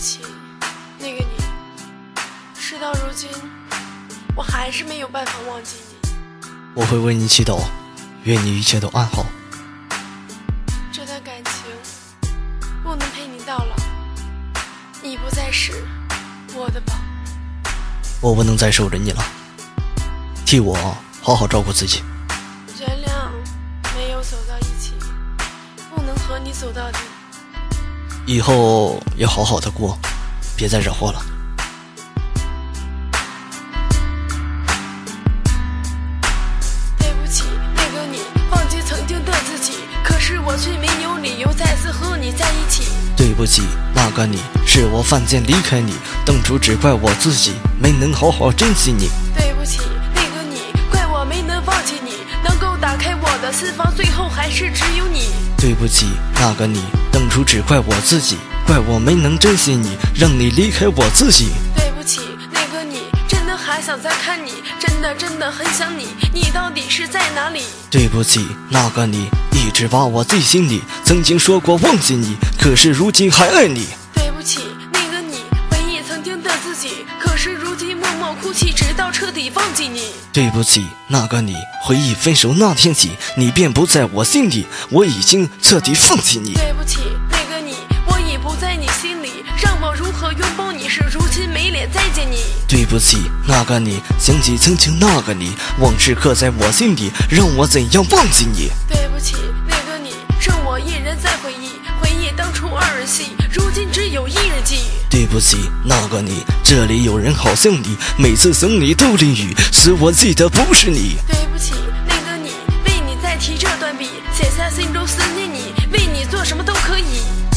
起那个你，事到如今，我还是没有办法忘记你。我会为你祈祷，愿你一切都安好。这段感情不能陪你到老，你不再是我的宝。我不能再守着你了，替我好好照顾自己。原谅没有走到一起，不能和你走到底。以后要好好的过，别再惹祸了。对不起，那个你，忘记曾经的自己，可是我却没有理由再次和你在一起。对不起，那个你，是我犯贱离开你，当初只怪我自己没能好好珍惜你。对不起，那个你，怪我没能忘记你，能够打开我的心房，最后还是只有你。对不起，那个你，当初只怪我自己，怪我没能珍惜你，让你离开我自己。对不起，那个你，真的还想再看你，真的真的很想你，你到底是在哪里？对不起，那个你，一直把我记心里，曾经说过忘记你，可是如今还爱你。的自己，可是如今默默哭泣，直到彻底忘记你。对不起，那个你，回忆分手那天起，你便不在我心里，我已经彻底放弃你。对不起，那个你，我已不在你心里，让我如何拥抱你？是如今没脸再见你。对不起，那个你，想起曾经那个你，往事刻在我心底，让我怎样忘记你？对不起，我一人在回忆，回忆当初二人戏，如今只有一人记。对不起，那个你，这里有人好像你，每次想你都淋雨，是我记得不是你。对不起，那个你，为你再提这段笔，写下心中思念你，为你做什么都可以。